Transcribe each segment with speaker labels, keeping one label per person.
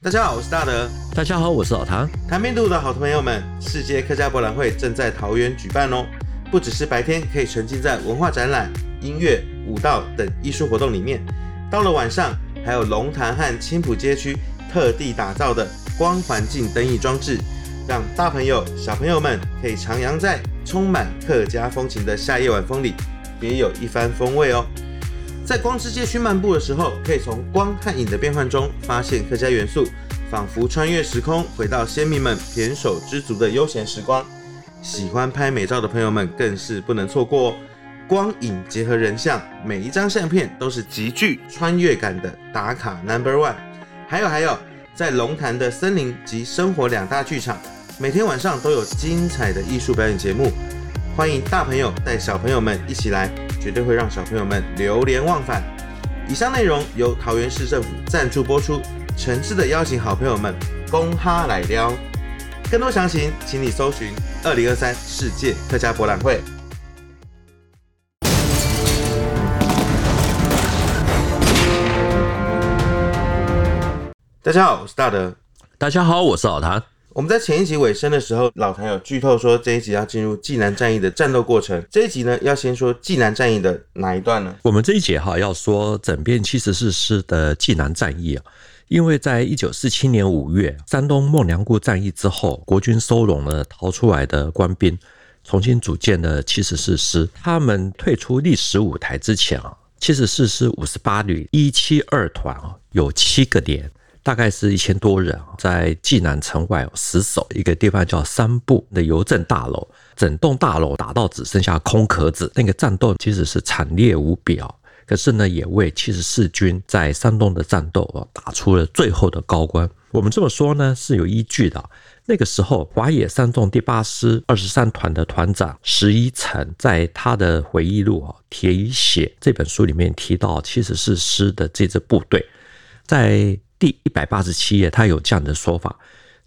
Speaker 1: 大家好，我是大德。
Speaker 2: 大家好，我是老唐。
Speaker 1: 谈面度的好朋友们，世界客家博览会正在桃园举办哦。不只是白天可以沉浸在文化展览、音乐、舞蹈等艺术活动里面，到了晚上，还有龙潭和青浦街区特地打造的光环境灯艺装置，让大朋友、小朋友们可以徜徉在充满客家风情的夏夜晚风里，别有一番风味哦。在光之街区漫步的时候，可以从光和影的变换中发现客家元素，仿佛穿越时空，回到先民们胼手胝足的悠闲时光。喜欢拍美照的朋友们更是不能错过哦！光影结合人像，每一张相片都是极具穿越感的打卡 Number One。还有还有，在龙潭的森林及生活两大剧场，每天晚上都有精彩的艺术表演节目，欢迎大朋友带小朋友们一起来。绝对会让小朋友们流连忘返。以上内容由桃园市政府赞助播出，诚挚的邀请好朋友们公哈来撩。更多详情，请你搜寻二零二三世界客家博览会。大家好，我是大德。
Speaker 2: 大家好，我是老谭。
Speaker 1: 我们在前一集尾声的时候，老谭有剧透说这一集要进入济南战役的战斗过程。这一集呢，要先说济南战役的哪一段呢？
Speaker 2: 我们这一节哈要说整编七十四师的济南战役啊，因为在一九四七年五月山东孟良崮战役之后，国军收拢了逃出来的官兵，重新组建了七十四师。他们退出历史舞台之前啊，七十四师五十八旅一七二团啊，有七个连。大概是一千多人，在济南城外死守一个地方叫三部的邮政大楼，整栋大楼打到只剩下空壳子。那个战斗其实是惨烈无比啊！可是呢，也为七十四军在山东的战斗啊打出了最后的高光。我们这么说呢是有依据的。那个时候，华野三纵第八师二十三团的团长石一成在他的回忆录《铁与血》这本书里面提到，七十四师的这支部队在。第一百八十七页，他有这样的说法：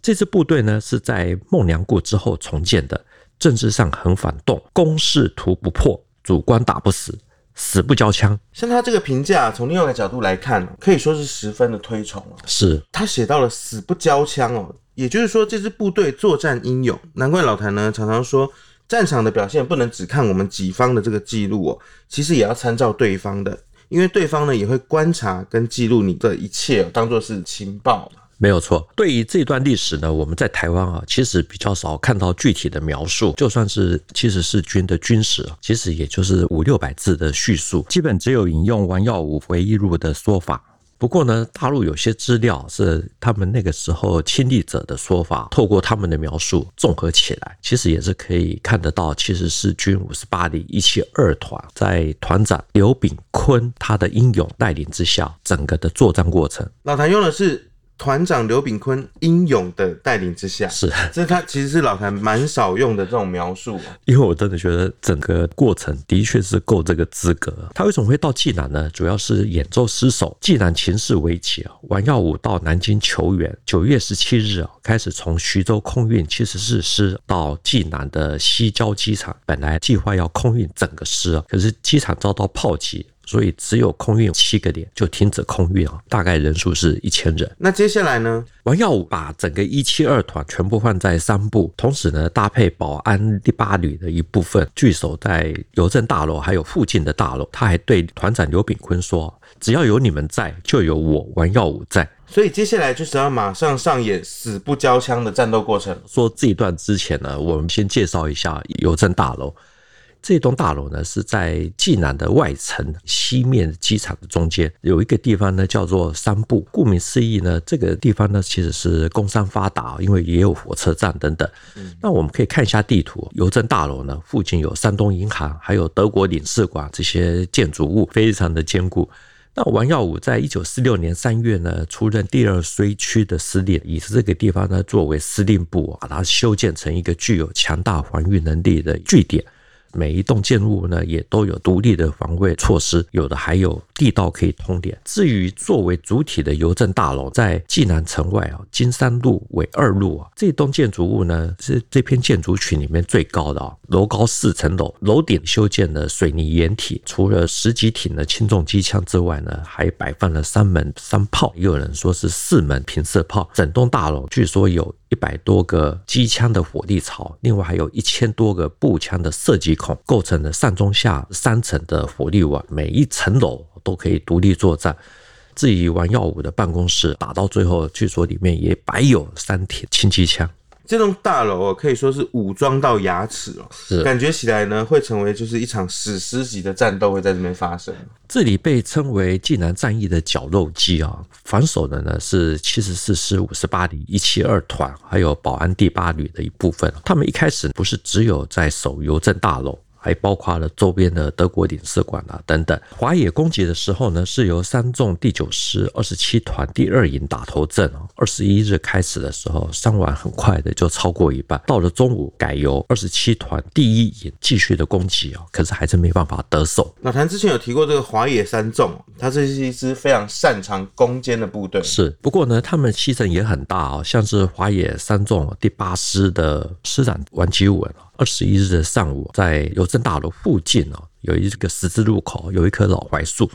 Speaker 2: 这支部队呢是在孟良崮之后重建的，政治上很反动，攻势图不破，主官打不死，死不交枪。
Speaker 1: 像他这个评价，从另外一个角度来看，可以说是十分的推崇。
Speaker 2: 是
Speaker 1: 他写到了死不交枪哦，也就是说这支部队作战英勇。难怪老谭呢常常说，战场的表现不能只看我们己方的这个记录哦，其实也要参照对方的。因为对方呢也会观察跟记录你的一切，当做是情报。
Speaker 2: 没有错。对于这段历史呢，我们在台湾啊，其实比较少看到具体的描述。就算是七十四军的军史，其实也就是五六百字的叙述，基本只有引用王耀武回忆录的说法。不过呢，大陆有些资料是他们那个时候亲历者的说法，透过他们的描述综合起来，其实也是可以看得到七十四军五十八旅一七二团在团长刘炳坤他的英勇带领之下，整个的作战过程。
Speaker 1: 老谭用的是。团长刘炳坤英勇的带领之下，
Speaker 2: 是
Speaker 1: 这他其实是老谭蛮少用的这种描述，
Speaker 2: 因为我真的觉得整个过程的确是够这个资格。他为什么会到济南呢？主要是演奏失手，济南情势危急啊。王耀武到南京求援，九月十七日啊，开始从徐州空运七十四师到济南的西郊机场，本来计划要空运整个师啊，可是机场遭到炮击。所以只有空运七个点就停止空运啊，大概人数是一千人。
Speaker 1: 那接下来呢？
Speaker 2: 王耀武把整个一七二团全部放在三部，同时呢搭配保安第八旅的一部分据守在邮政大楼还有附近的大楼。他还对团长刘炳坤说：“只要有你们在，就有我王耀武在。”
Speaker 1: 所以接下来就是要马上上演死不交枪的战斗过程。
Speaker 2: 说这一段之前呢，我们先介绍一下邮政大楼。这栋大楼呢，是在济南的外城西面机场的中间，有一个地方呢叫做三部。顾名思义呢，这个地方呢其实是工商发达，因为也有火车站等等。那我们可以看一下地图，邮政大楼呢附近有山东银行，还有德国领事馆，这些建筑物非常的坚固。那王耀武在一九四六年三月呢出任第二绥区的司令，以这个地方呢作为司令部，把它修建成一个具有强大防御能力的据点。每一栋建筑物呢也都有独立的防卫措施，有的还有地道可以通联。至于作为主体的邮政大楼，在济南城外啊，金山路尾二路啊，这栋建筑物呢是这片建筑群里面最高的啊，楼高四层楼，楼顶修建了水泥掩体，除了十几挺的轻重机枪之外呢，还摆放了三门三炮，也有人说是四门平射炮。整栋大楼据说有一百多个机枪的火力槽，另外还有一千多个步枪的射击孔，构成了上中下三层的火力网，每一层楼都可以独立作战。至于王耀武的办公室，打到最后，据说里面也摆有三挺轻机枪。
Speaker 1: 这栋大楼哦，可以说是武装到牙齿哦，是感觉起来呢，会成为就是一场史诗级的战斗会在这边发生。
Speaker 2: 这里被称为济南战役的绞肉机啊，防守的呢是七十四师五十八旅一七二团，还有保安第八旅的一部分。他们一开始不是只有在守邮政大楼。还包括了周边的德国领事馆啊等等。华野攻击的时候呢，是由三纵第九师二十七团第二营打头阵。二十一日开始的时候，伤亡很快的就超过一半。到了中午，改由二十七团第一营继续的攻击哦，可是还是没办法得手。
Speaker 1: 老谭之前有提过这个华野三纵，它这是一支非常擅长攻坚的部队。
Speaker 2: 是，不过呢，他们牺牲也很大啊，像是华野三纵第八师的师长王吉文。二十一日的上午，在邮政大楼附近哦，有一个十字路口，有一棵老槐树，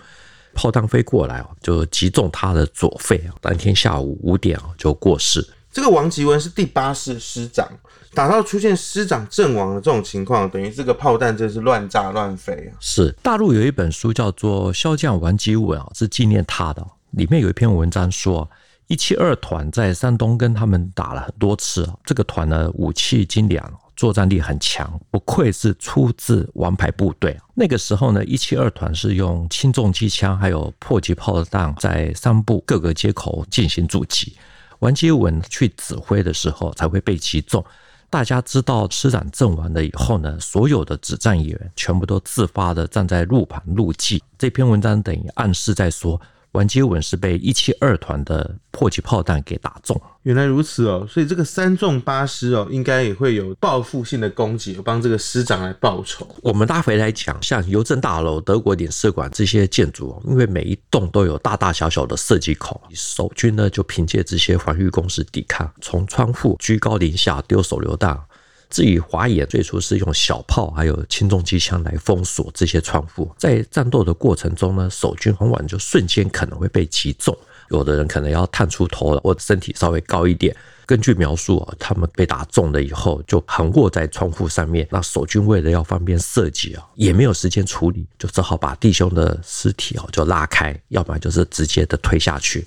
Speaker 2: 炮弹飞过来哦，就击中他的左肺啊。当天下午五点哦，就过世。
Speaker 1: 这个王吉文是第八师师长，打到出现师长阵亡的这种情况，等于这个炮弹真是乱炸乱飞啊。
Speaker 2: 是，大陆有一本书叫做《骁将王吉文》啊，是纪念他的，里面有一篇文章说。一七二团在山东跟他们打了很多次，这个团呢，武器精良，作战力很强，不愧是出自王牌部队。那个时候呢，一七二团是用轻重机枪还有迫击炮弹在山部各个街口进行阻击。王吉文去指挥的时候才会被击中。大家知道师长阵亡了以后呢，所有的指战员全部都自发的站在路旁录记。这篇文章等于暗示在说。王吉文是被一七二团的迫击炮弹给打中。
Speaker 1: 原来如此哦，所以这个三纵八师哦，应该也会有报复性的攻击，帮这个师长来报仇。
Speaker 2: 我们拉回来讲，像邮政大楼、德国领事馆这些建筑哦，因为每一栋都有大大小小的射击孔，守军呢就凭借这些防御工事抵抗，从窗户居高临下丢手榴弹。至于华野，最初是用小炮还有轻重机枪来封锁这些窗户，在战斗的过程中呢，守军往往就瞬间可能会被击中，有的人可能要探出头了，或者身体稍微高一点。根据描述啊，他们被打中了以后就横卧在窗户上面，那守军为了要方便射击啊，也没有时间处理，就只好把弟兄的尸体啊就拉开，要不然就是直接的推下去。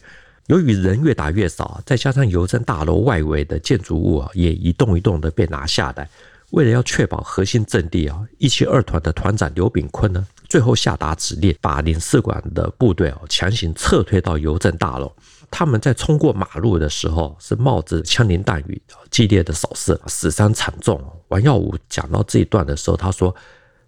Speaker 2: 由于人越打越少，再加上邮政大楼外围的建筑物啊，也一栋一栋的被拿下来。为了要确保核心阵地啊，一七二团的团长刘炳坤呢，最后下达指令，把领事馆的部队哦强行撤退到邮政大楼。他们在冲过马路的时候，是冒着枪林弹雨，激烈的扫射，死伤惨重。王耀武讲到这一段的时候，他说。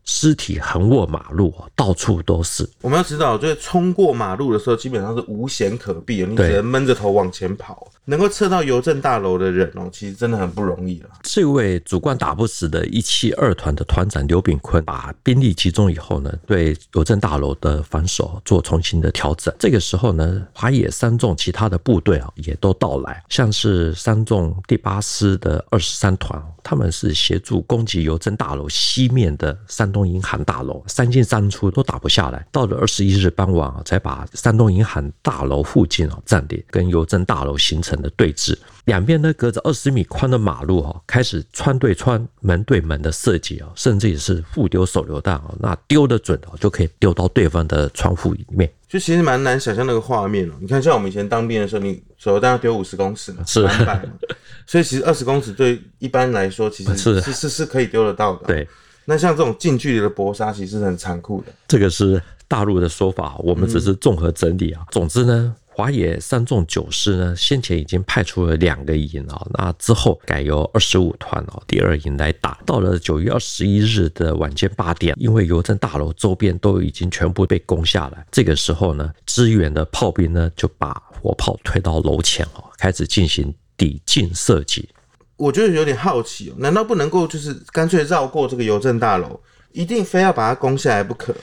Speaker 2: 尸体横卧马路，到处都是。
Speaker 1: 我们要知道，就是冲过马路的时候，基本上是无险可避，你只能闷着头往前跑。能够撤到邮政大楼的人哦，其实真的很不容易了。
Speaker 2: 这位主官打不死的一七二团的团长刘炳坤，把兵力集中以后呢，对邮政大楼的防守做重新的调整。这个时候呢，华野三纵其他的部队啊，也都到来，像是三纵第八师的二十三团，他们是协助攻击邮政大楼西面的山东银行大楼，三进三出都打不下来。到了二十一日傍晚啊，才把山东银行大楼附近啊占领，跟邮政大楼形成的对峙。两边呢，隔着二十米宽的马路哈，开始穿对穿、门对门的射击啊，甚至也是互丢手榴弹啊，那丢得准哦，就可以丢到对方的窗户里面。
Speaker 1: 就其实蛮难想象那个画面哦。你看，像我们以前当兵的时候，你手榴弹要丢五十公尺嘛，是蛮快。所以其实二十公尺对一般来说，其实是是是是可以丢得到的。
Speaker 2: 对。
Speaker 1: 那像这种近距离的搏杀，其实是很残酷的。
Speaker 2: 这个是大陆的说法，我们只是综合整理啊。总之呢。华野三纵九师呢，先前已经派出了两个营啊，那之后改由二十五团哦第二营来打。到了九月二十一日的晚间八点，因为邮政大楼周边都已经全部被攻下来，这个时候呢，支援的炮兵呢就把火炮推到楼前哦，开始进行抵近射击。
Speaker 1: 我觉得有点好奇哦，难道不能够就是干脆绕过这个邮政大楼？一定非要把它攻下来不可。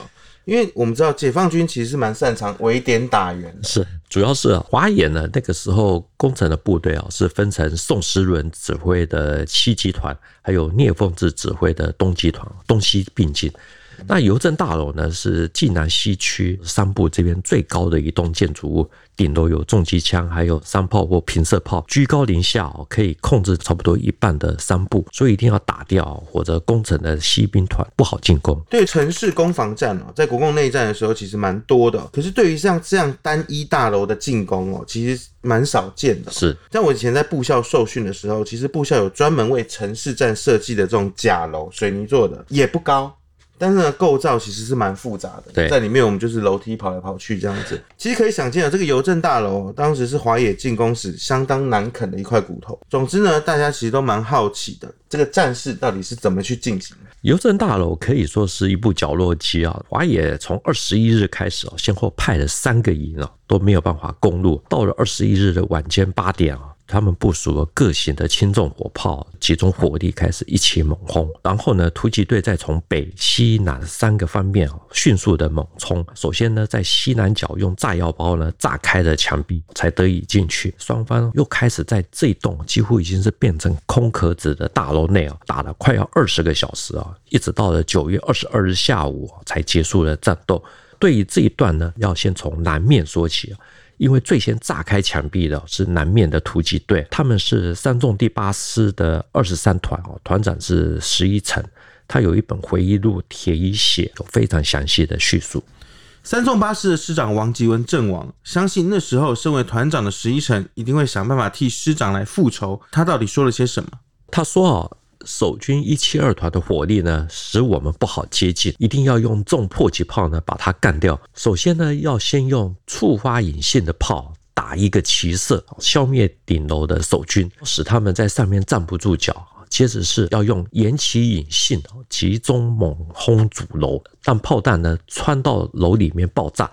Speaker 1: 因为我们知道解放军其实是蛮擅长围点打援，
Speaker 2: 是主要是华野呢，那个时候工程的部队啊是分成宋时轮指挥的西集团，还有聂凤智指挥的东集团，东西并进。那邮政大楼呢，是济南西区三部这边最高的一栋建筑物，顶楼有重机枪，还有山炮或平射炮，居高临下哦，可以控制差不多一半的三部，所以一定要打掉或者攻城的西兵团不好进攻。
Speaker 1: 对城市攻防战哦，在国共内战的时候其实蛮多的，可是对于像这样单一大楼的进攻哦，其实蛮少见的。
Speaker 2: 是，
Speaker 1: 像我以前在部校受训的时候，其实部校有专门为城市战设计的这种假楼，水泥做的，也不高。但是呢，构造其实是蛮复杂的。
Speaker 2: 对，
Speaker 1: 在里面我们就是楼梯跑来跑去这样子。其实可以想见啊，这个邮政大楼当时是华野进攻时相当难啃的一块骨头。总之呢，大家其实都蛮好奇的，这个战事到底是怎么去进行的。
Speaker 2: 邮政大楼可以说是一部角落机啊。华野从二十一日开始啊，先后派了三个营啊，都没有办法攻入。到了二十一日的晚间八点啊。他们部署了各型的轻重火炮，集中火力开始一起猛轰。然后呢，突击队再从北、西南三个方面迅速的猛冲。首先呢，在西南角用炸药包呢炸开了墙壁，才得以进去。双方又开始在这栋几乎已经是变成空壳子的大楼内啊，打了快要二十个小时啊，一直到了九月二十二日下午才结束了战斗。对于这一段呢，要先从南面说起。因为最先炸开墙壁的是南面的突击队，他们是三纵第八师的二十三团哦，团长是十一成，他有一本回忆录《铁一血》，有非常详细的叙述。
Speaker 1: 三纵八师的师长王吉文阵亡，相信那时候身为团长的十一成一定会想办法替师长来复仇。他到底说了些什么？
Speaker 2: 他说啊。守军一七二团的火力呢，使我们不好接近，一定要用重迫击炮呢把它干掉。首先呢，要先用触发引信的炮打一个齐射，消灭顶楼的守军，使他们在上面站不住脚。接着是要用延期引信，集中猛轰主楼，让炮弹呢穿到楼里面爆炸。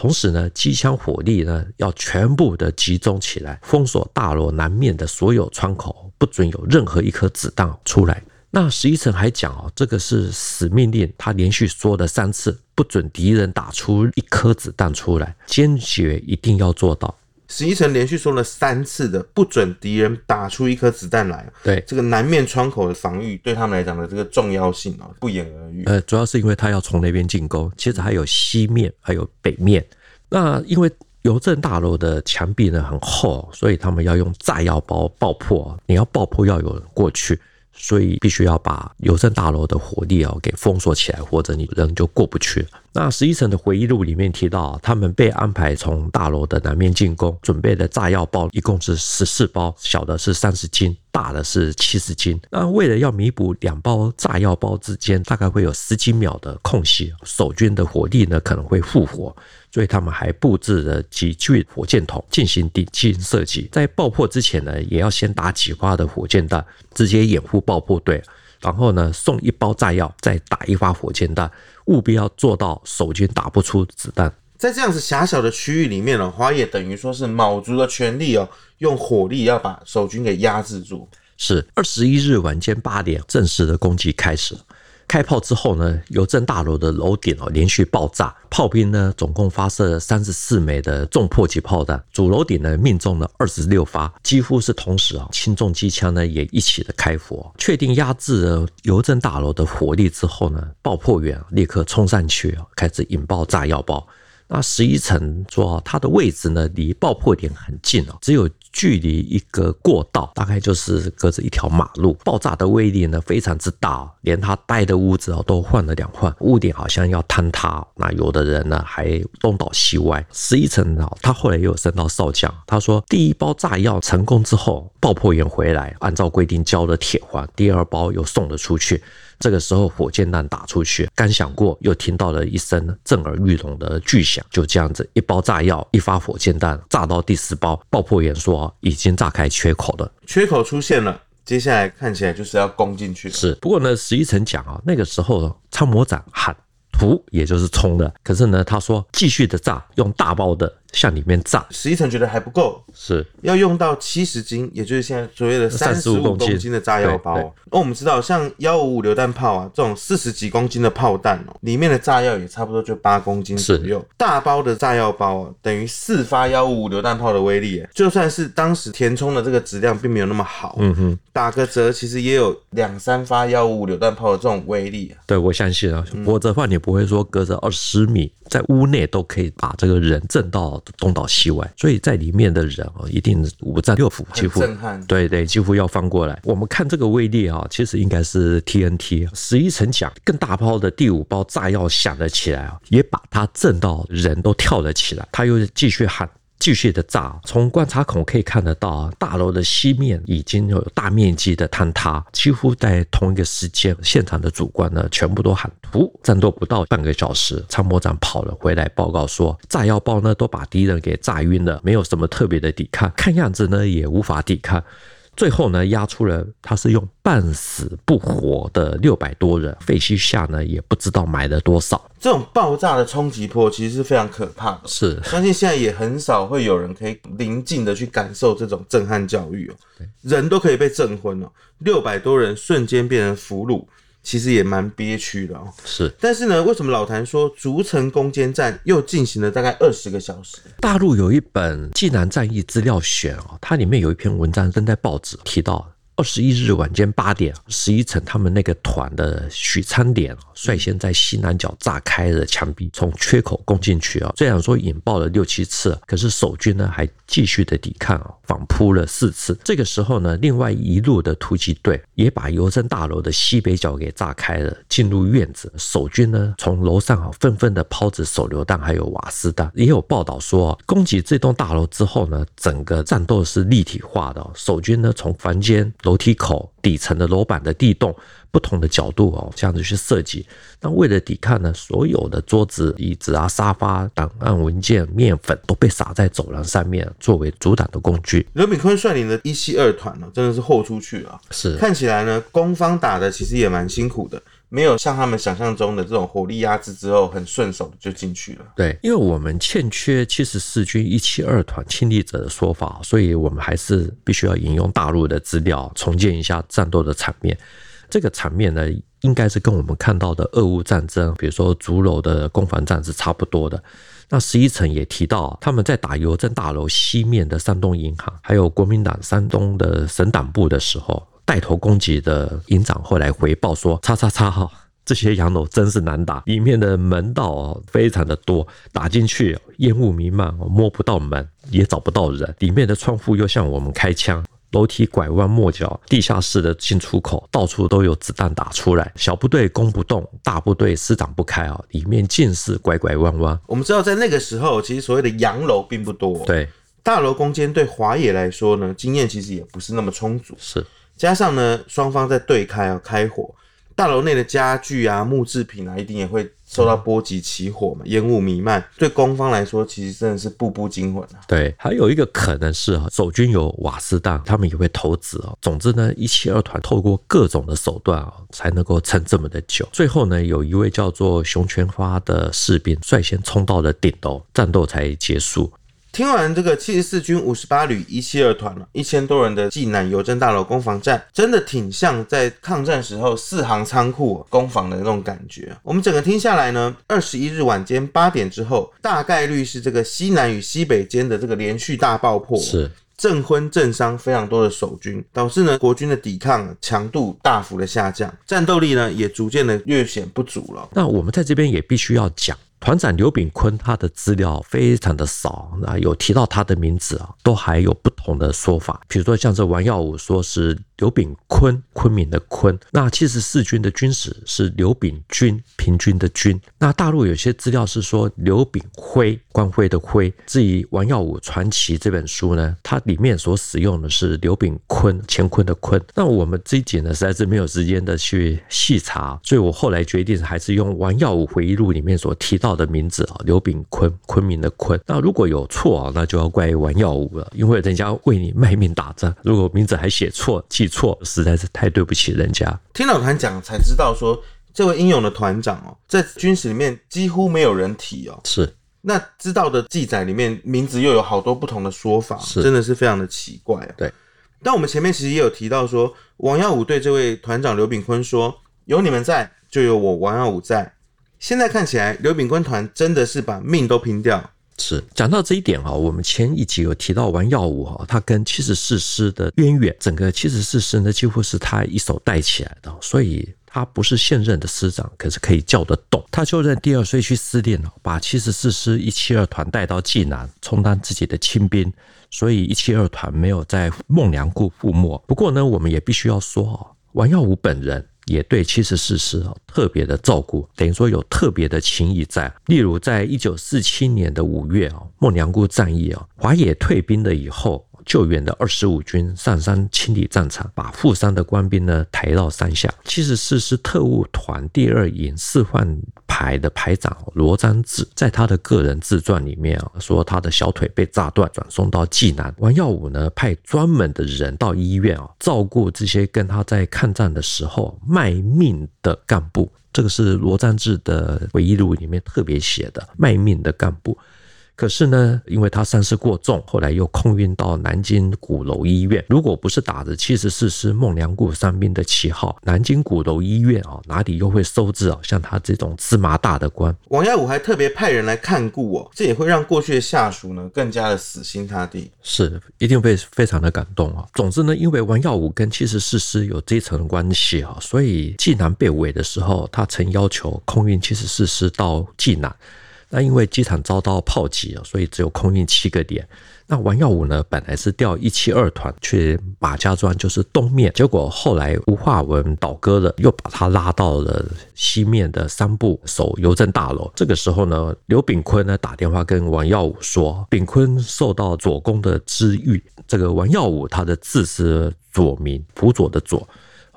Speaker 2: 同时呢，机枪火力呢要全部的集中起来，封锁大楼南面的所有窗口，不准有任何一颗子弹出来。那十一层还讲哦，这个是死命令，他连续说了三次，不准敌人打出一颗子弹出来，坚决一定要做到。
Speaker 1: 石一成连续说了三次的不准敌人打出一颗子弹来。
Speaker 2: 对
Speaker 1: 这个南面窗口的防御，对他们来讲的这个重要性啊，不言而喻。
Speaker 2: 呃，主要是因为他要从那边进攻，接着还有西面，还有北面。那因为邮政大楼的墙壁呢很厚，所以他们要用炸药包爆破。你要爆破要有人过去。所以必须要把邮政大楼的火力啊给封锁起来，或者你人就过不去。那石一成的回忆录里面提到，他们被安排从大楼的南面进攻，准备的炸药包一共是十四包，小的是三十斤，大的是七十斤。那为了要弥补两包炸药包之间大概会有十几秒的空隙，守军的火力呢可能会复活。所以他们还布置了几具火箭筒进行顶劲射击，在爆破之前呢，也要先打几发的火箭弹，直接掩护爆破队，然后呢送一包炸药，再打一发火箭弹，务必要做到守军打不出子弹。
Speaker 1: 在这样子狭小的区域里面呢，花叶等于说是卯足了全力哦，用火力要把守军给压制住。
Speaker 2: 是二十一日晚间八点，正式的攻击开始。开炮之后呢，邮政大楼的楼顶哦连续爆炸，炮兵呢总共发射三十四枚的重迫击炮弹，主楼顶呢命中了二十六发，几乎是同时啊，轻重机枪呢也一起的开火，确定压制了邮政大楼的火力之后呢，爆破员立刻冲上去，开始引爆炸药包。那十一层说，他的位置呢离爆破点很近哦，只有。距离一个过道，大概就是隔着一条马路。爆炸的威力呢非常之大，连他待的屋子哦都换了两换，屋顶好像要坍塌。那有的人呢还东倒西歪。十一层啊，他后来又升到少将。他说，第一包炸药成功之后，爆破员回来，按照规定交了铁环，第二包又送了出去。这个时候，火箭弹打出去，刚响过，又听到了一声震耳欲聋的巨响。就这样子，一包炸药，一发火箭弹，炸到第四包，爆破员说已经炸开缺口了，
Speaker 1: 缺口出现了，接下来看起来就是要攻进去。
Speaker 2: 是，不过呢，十一成讲啊，那个时候参谋长喊。突，也就是冲的，可是呢，他说继续的炸，用大包的向里面炸。
Speaker 1: 十一层觉得还不够，
Speaker 2: 是
Speaker 1: 要用到七十斤，也就是现在所谓的三十五公斤的炸药包。哦，我们知道像幺五五榴弹炮啊，这种四十几公斤的炮弹哦，里面的炸药也差不多就八公斤左右。大包的炸药包啊，等于四发幺五五榴弹炮的威力。就算是当时填充的这个质量并没有那么好，嗯哼，打个折，其实也有两三发幺五五榴弹炮的这种威力。
Speaker 2: 对，我相信啊，否则的话你不会说隔着二十米在屋内都可以把这个人震到东倒西歪。所以在里面的人啊，一定五脏六腑几乎
Speaker 1: 震撼，
Speaker 2: 对对，几乎要翻过来。我们看这个威力啊，其实应该是 TNT。十一层讲，更大包的第五包炸药响了起来啊，也把他震到人都跳了起来。他又继续喊。继续的炸，从观察孔可以看得到，大楼的西面已经有大面积的坍塌。几乎在同一个时间，现场的主官呢，全部都喊突。战斗不到半个小时，参谋长跑了回来，报告说，炸药包呢都把敌人给炸晕了，没有什么特别的抵抗，看样子呢也无法抵抗。最后呢，压出了他是用半死不活的六百多人，废墟下呢也不知道埋了多少。
Speaker 1: 这种爆炸的冲击波其实是非常可怕的，
Speaker 2: 是。
Speaker 1: 相信现在也很少会有人可以临近的去感受这种震撼教育哦，人都可以被震昏了，六百多人瞬间变成俘虏。其实也蛮憋屈的哦。
Speaker 2: 是，
Speaker 1: 但是呢，为什么老谭说逐城攻坚战又进行了大概二十个小时？
Speaker 2: 大陆有一本《济南战役资料选》哦，它里面有一篇文章登在报纸，提到。二十一日晚间八点，十一成他们那个团的许昌连率先在西南角炸开了墙壁，从缺口攻进去啊。虽然说引爆了六七次，可是守军呢还继续的抵抗啊，反扑了四次。这个时候呢，另外一路的突击队也把邮政大楼的西北角给炸开了，进入院子。守军呢从楼上啊纷纷的抛掷手榴弹，还有瓦斯弹。也有报道说，攻击这栋大楼之后呢，整个战斗是立体化的。守军呢从房间。楼梯口底层的楼板的地洞，不同的角度哦，这样子去设计。那为了抵抗呢，所有的桌子、椅子啊、沙发、档案、文件、面粉都被撒在走廊上面，作为阻挡的工具。
Speaker 1: 刘炳坤率领的一七二团呢，真的是豁出去了。
Speaker 2: 是，
Speaker 1: 看起来呢，攻方打的其实也蛮辛苦的。没有像他们想象中的这种火力压制之后很顺手就进去了。
Speaker 2: 对，因为我们欠缺七十四军一七二团亲历者的说法，所以我们还是必须要引用大陆的资料，重建一下战斗的场面。这个场面呢，应该是跟我们看到的俄乌战争，比如说竹楼的攻防战是差不多的。那十一层也提到，他们在打邮政大楼西面的山东银行，还有国民党山东的省党部的时候。带头攻击的营长后来回报说：“叉叉叉哈，这些洋楼真是难打，里面的门道哦非常的多，打进去烟雾弥漫，摸不到门，也找不到人。里面的窗户又向我们开枪，楼梯拐弯抹角，地下室的进出口到处都有子弹打出来。小部队攻不动，大部队施展不开啊，里面尽是拐拐弯弯。
Speaker 1: 我们知道，在那个时候，其实所谓的洋楼并不多。
Speaker 2: 对，
Speaker 1: 大楼攻坚对华野来说呢，经验其实也不是那么充足。
Speaker 2: 是。”
Speaker 1: 加上呢，双方在对开啊，开火，大楼内的家具啊、木制品啊，一定也会受到波及起火嘛，烟雾弥漫。对攻方来说，其实真的是步步惊魂啊。
Speaker 2: 对，还有一个可能是啊，守军有瓦斯弹，他们也会投掷啊。总之呢，一七二团透过各种的手段啊，才能够撑这么的久。最后呢，有一位叫做熊全花的士兵率先冲到了顶楼，战斗才结束。
Speaker 1: 听完这个七十四军五十八旅一七二团了，一千多人的济南邮政大楼攻防战，真的挺像在抗战时候四行仓库攻防的那种感觉。我们整个听下来呢，二十一日晚间八点之后，大概率是这个西南与西北间的这个连续大爆破，
Speaker 2: 是
Speaker 1: 震昏震伤非常多的守军，导致呢国军的抵抗强度大幅的下降，战斗力呢也逐渐的略显不足了。
Speaker 2: 那我们在这边也必须要讲。团长刘炳坤，他的资料非常的少，那有提到他的名字啊，都还有不同的说法。比如说像这王耀武说是刘炳坤，昆明的坤。那七十四军的军史是刘炳均，平均的均。那大陆有些资料是说刘炳辉，光辉的辉。至于王耀武传奇这本书呢，它里面所使用的是刘炳坤，乾坤的坤。那我们这一集呢，实在是没有时间的去细查，所以我后来决定还是用王耀武回忆录里面所提到的名字啊，刘炳坤，昆明的坤。那如果有错啊，那就要怪王耀武了，因为人家为你卖命打仗，如果名字还写错、记错，实在是太对不起人家。
Speaker 1: 听老团讲才知道说，这位英勇的团长哦，在军史里面几乎没有人提哦。
Speaker 2: 是，
Speaker 1: 那知道的记载里面，名字又有好多不同的说法，
Speaker 2: 是
Speaker 1: 真的是非常的奇怪啊。
Speaker 2: 对，
Speaker 1: 但我们前面其实也有提到说，王耀武对这位团长刘炳坤说：“有你们在，就有我王耀武在。”现在看起来，刘炳坤团真的是把命都拼掉。
Speaker 2: 是讲到这一点哈，我们前一集有提到王耀武哈，他跟七十四师的渊源，整个七十四师呢几乎是他一手带起来的，所以他不是现任的师长，可是可以叫得动。他就任第二税区司令，把七十四师一七二团带到济南，充当自己的亲兵，所以一七二团没有在孟良崮覆没。不过呢，我们也必须要说，王耀武本人。也对七十四师啊特别的照顾，等于说有特别的情谊在。例如，在一九四七年的五月啊，孟良崮战役啊，华野退兵了以后。救援的二十五军上山清理战场，把负伤的官兵呢抬到山下。七十四师特务团第二营四换排的排长罗章志，在他的个人自传里面啊，说他的小腿被炸断，转送到济南。王耀武呢派专门的人到医院啊，照顾这些跟他在抗战的时候卖命的干部。这个是罗章志的回忆录里面特别写的卖命的干部。可是呢，因为他伤势过重，后来又空运到南京鼓楼医院。如果不是打着七十四师孟良崮伤兵的旗号，南京鼓楼医院啊，哪里又会收治啊像他这种芝麻大的官？
Speaker 1: 王耀武还特别派人来看顾哦，这也会让过去的下属呢更加的死心塌地。
Speaker 2: 是，一定会非常的感动啊。总之呢，因为王耀武跟七十四师有这层关系啊，所以济南被围的时候，他曾要求空运七十四师到济南。那因为机场遭到炮击啊，所以只有空运七个点。那王耀武呢，本来是调一七二团去马家庄，就是东面，结果后来吴化文倒戈了，又把他拉到了西面的三部守邮政大楼。这个时候呢，刘炳坤呢打电话跟王耀武说，炳坤受到左公的知遇。这个王耀武他的字是左明，辅佐的左。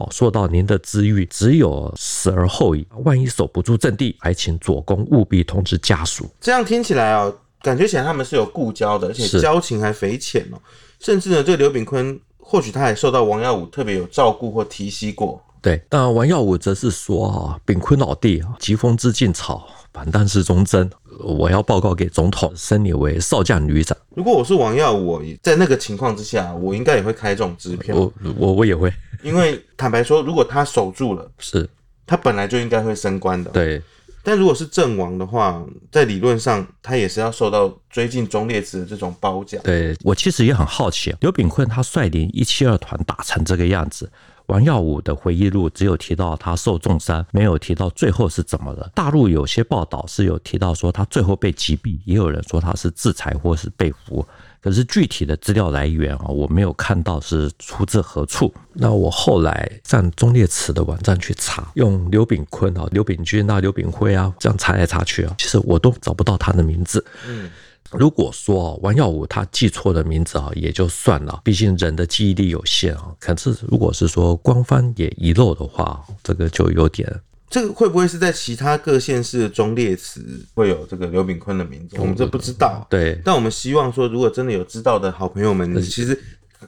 Speaker 2: 哦，说到您的知遇，只有死而后已。万一守不住阵地，还请左公务必通知家属。
Speaker 1: 这样听起来哦，感觉起来他们是有故交的，而且交情还匪浅哦。甚至呢，这个刘炳坤或许他也受到王耀武特别有照顾或提携过。
Speaker 2: 对，但王耀武则是说啊，炳坤老弟啊，疾风知劲草，反弹是忠贞。我要报告给总统，升你为少将旅长。
Speaker 1: 如果我是王耀武，在那个情况之下，我应该也会开这种支票。
Speaker 2: 我我我也会。
Speaker 1: 因为坦白说，如果他守住了，
Speaker 2: 是
Speaker 1: 他本来就应该会升官的。
Speaker 2: 对，
Speaker 1: 但如果是阵亡的话，在理论上他也是要受到追进忠烈祠的这种褒奖。
Speaker 2: 对，我其实也很好奇，刘炳坤他率领一七二团打成这个样子。王耀武的回忆录只有提到他受重伤，没有提到最后是怎么了。大陆有些报道是有提到说他最后被击毙，也有人说他是自裁或是被俘。可是具体的资料来源啊，我没有看到是出自何处。那我后来上忠烈祠的网站去查，用刘炳坤啊、刘炳军啊、刘炳辉啊这样查来查去啊，其实我都找不到他的名字。嗯，如果说王耀武他记错的名字啊，也就算了，毕竟人的记忆力有限啊。可是如果是说官方也遗漏的话，这个就有点。
Speaker 1: 这个会不会是在其他各县市的忠烈祠会有这个刘炳坤的名字？我们这不知道。
Speaker 2: 对，
Speaker 1: 但我们希望说，如果真的有知道的好朋友们，其实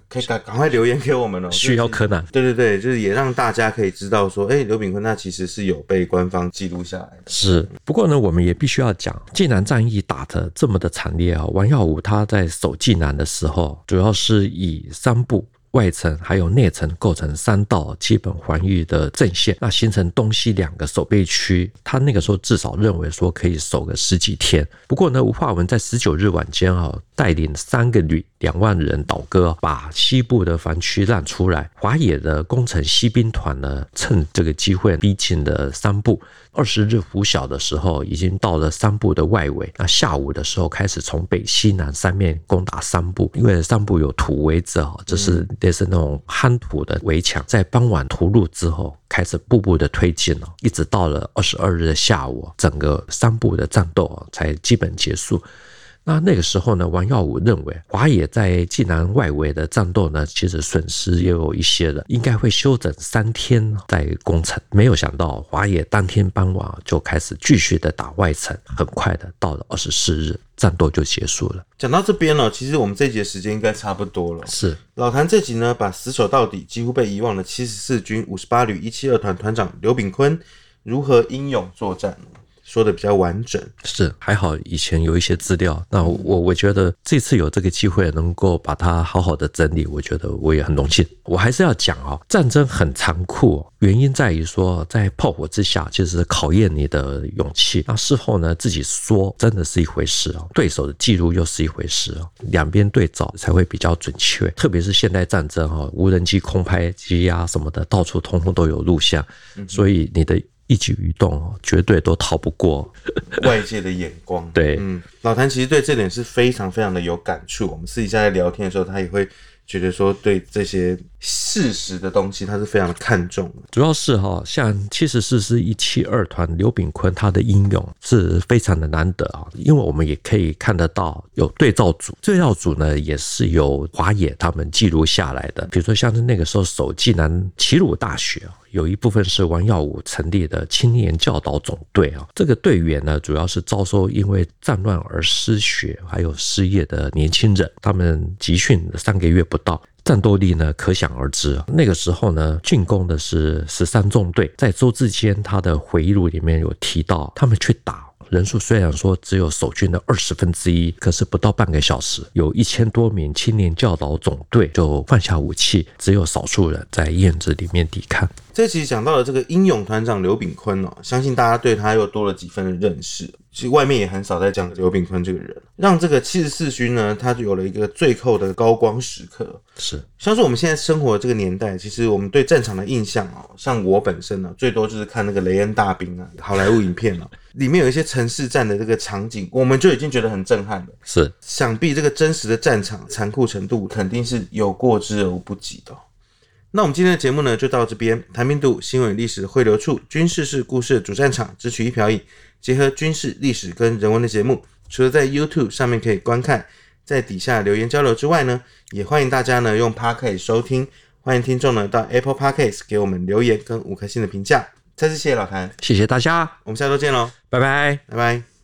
Speaker 1: 可以赶赶快留言给我们哦。
Speaker 2: 需要柯南。
Speaker 1: 对对对，就是也让大家可以知道说，哎，刘炳坤他其实是有被官方记录下来的。
Speaker 2: 是，不过呢，我们也必须要讲，济南战役打得这么的惨烈啊！王耀武他在守济南的时候，主要是以三部。外城还有内城构成三道基本防御的阵线，那形成东西两个守备区。他那个时候至少认为说可以守个十几天。不过呢，吴化文在十九日晚间啊，带领三个旅两万人倒戈，把西部的防区让出来。华野的攻城西兵团呢，趁这个机会逼近了三部。二十日拂晓的时候，已经到了三部的外围。那下午的时候，开始从北、西、南三面攻打三部，因为三部有土围子啊，这是类似那种夯土的围墙。在傍晚屠戮之后，开始步步的推进了，一直到了二十二日的下午，整个三部的战斗才基本结束。那那个时候呢，王耀武认为华野在济南外围的战斗呢，其实损失也有一些的，应该会休整三天再攻城。没有想到华野当天傍晚就开始继续的打外城，很快的到了二十四日，战斗就结束了。
Speaker 1: 讲到这边呢，其实我们这一集的时间应该差不多了。
Speaker 2: 是
Speaker 1: 老谭这集呢，把死守到底、几乎被遗忘的七十四军五十八旅一七二团团长刘炳坤如何英勇作战。说的比较完整。
Speaker 2: 是，还好以前有一些资料，那我我觉得这次有这个机会能够把它好好的整理，我觉得我也很荣幸。我还是要讲哦，战争很残酷，原因在于说在炮火之下，就是考验你的勇气。那事后呢，自己说真的是一回事哦，对手的记录又是一回事哦，两边对照才会比较准确。特别是现代战争哈，无人机、空拍机啊什么的，到处通通都有录像，所以你的。一举一动哦，绝对都逃不过
Speaker 1: 外界的眼光。
Speaker 2: 对，
Speaker 1: 嗯，老谭其实对这点是非常非常的有感触。我们私底下在聊天的时候，他也会觉得说，对这些事实的东西，他是非常看重。
Speaker 2: 主要是哈，像七十四师一七二团刘炳坤，他的英勇是非常的难得啊。因为我们也可以看得到，有对照组，对照组呢也是由华野他们记录下来的。比如说，像是那个时候守济南齐鲁大学啊。有一部分是王耀武成立的青年教导总队啊，这个队员呢，主要是招收因为战乱而失学还有失业的年轻人，他们集训三个月不到，战斗力呢可想而知。那个时候呢，进攻的是十三纵队，在周志坚他的回忆录里面有提到，他们去打。人数虽然说只有守军的二十分之一，可是不到半个小时，有一千多名青年教导总队就放下武器，只有少数人在院子里面抵抗。
Speaker 1: 这期讲到了这个英勇团长刘炳坤哦，相信大家对他又多了几分的认识。其实外面也很少在讲刘炳坤这个人，让这个七十四军呢，他就有了一个最后的高光时刻。
Speaker 2: 是，
Speaker 1: 像是我们现在生活的这个年代，其实我们对战场的印象哦，像我本身呢，最多就是看那个雷恩大兵啊，好莱坞影片啊，里面有一些城市战的这个场景，我们就已经觉得很震撼了。
Speaker 2: 是，
Speaker 1: 想必这个真实的战场残酷程度，肯定是有过之而无不及的。那我们今天的节目呢，就到这边。谈兵度新闻历史的汇流处，军事是故事的主战场，只取一瓢饮，结合军事历史跟人文的节目，除了在 YouTube 上面可以观看，在底下留言交流之外呢，也欢迎大家呢用 Podcast 收听。欢迎听众呢到 Apple Podcast 给我们留言跟五颗星的评价。再次谢谢老谭，
Speaker 2: 谢谢大家，
Speaker 1: 我们下周见喽，
Speaker 2: 拜拜，
Speaker 1: 拜拜。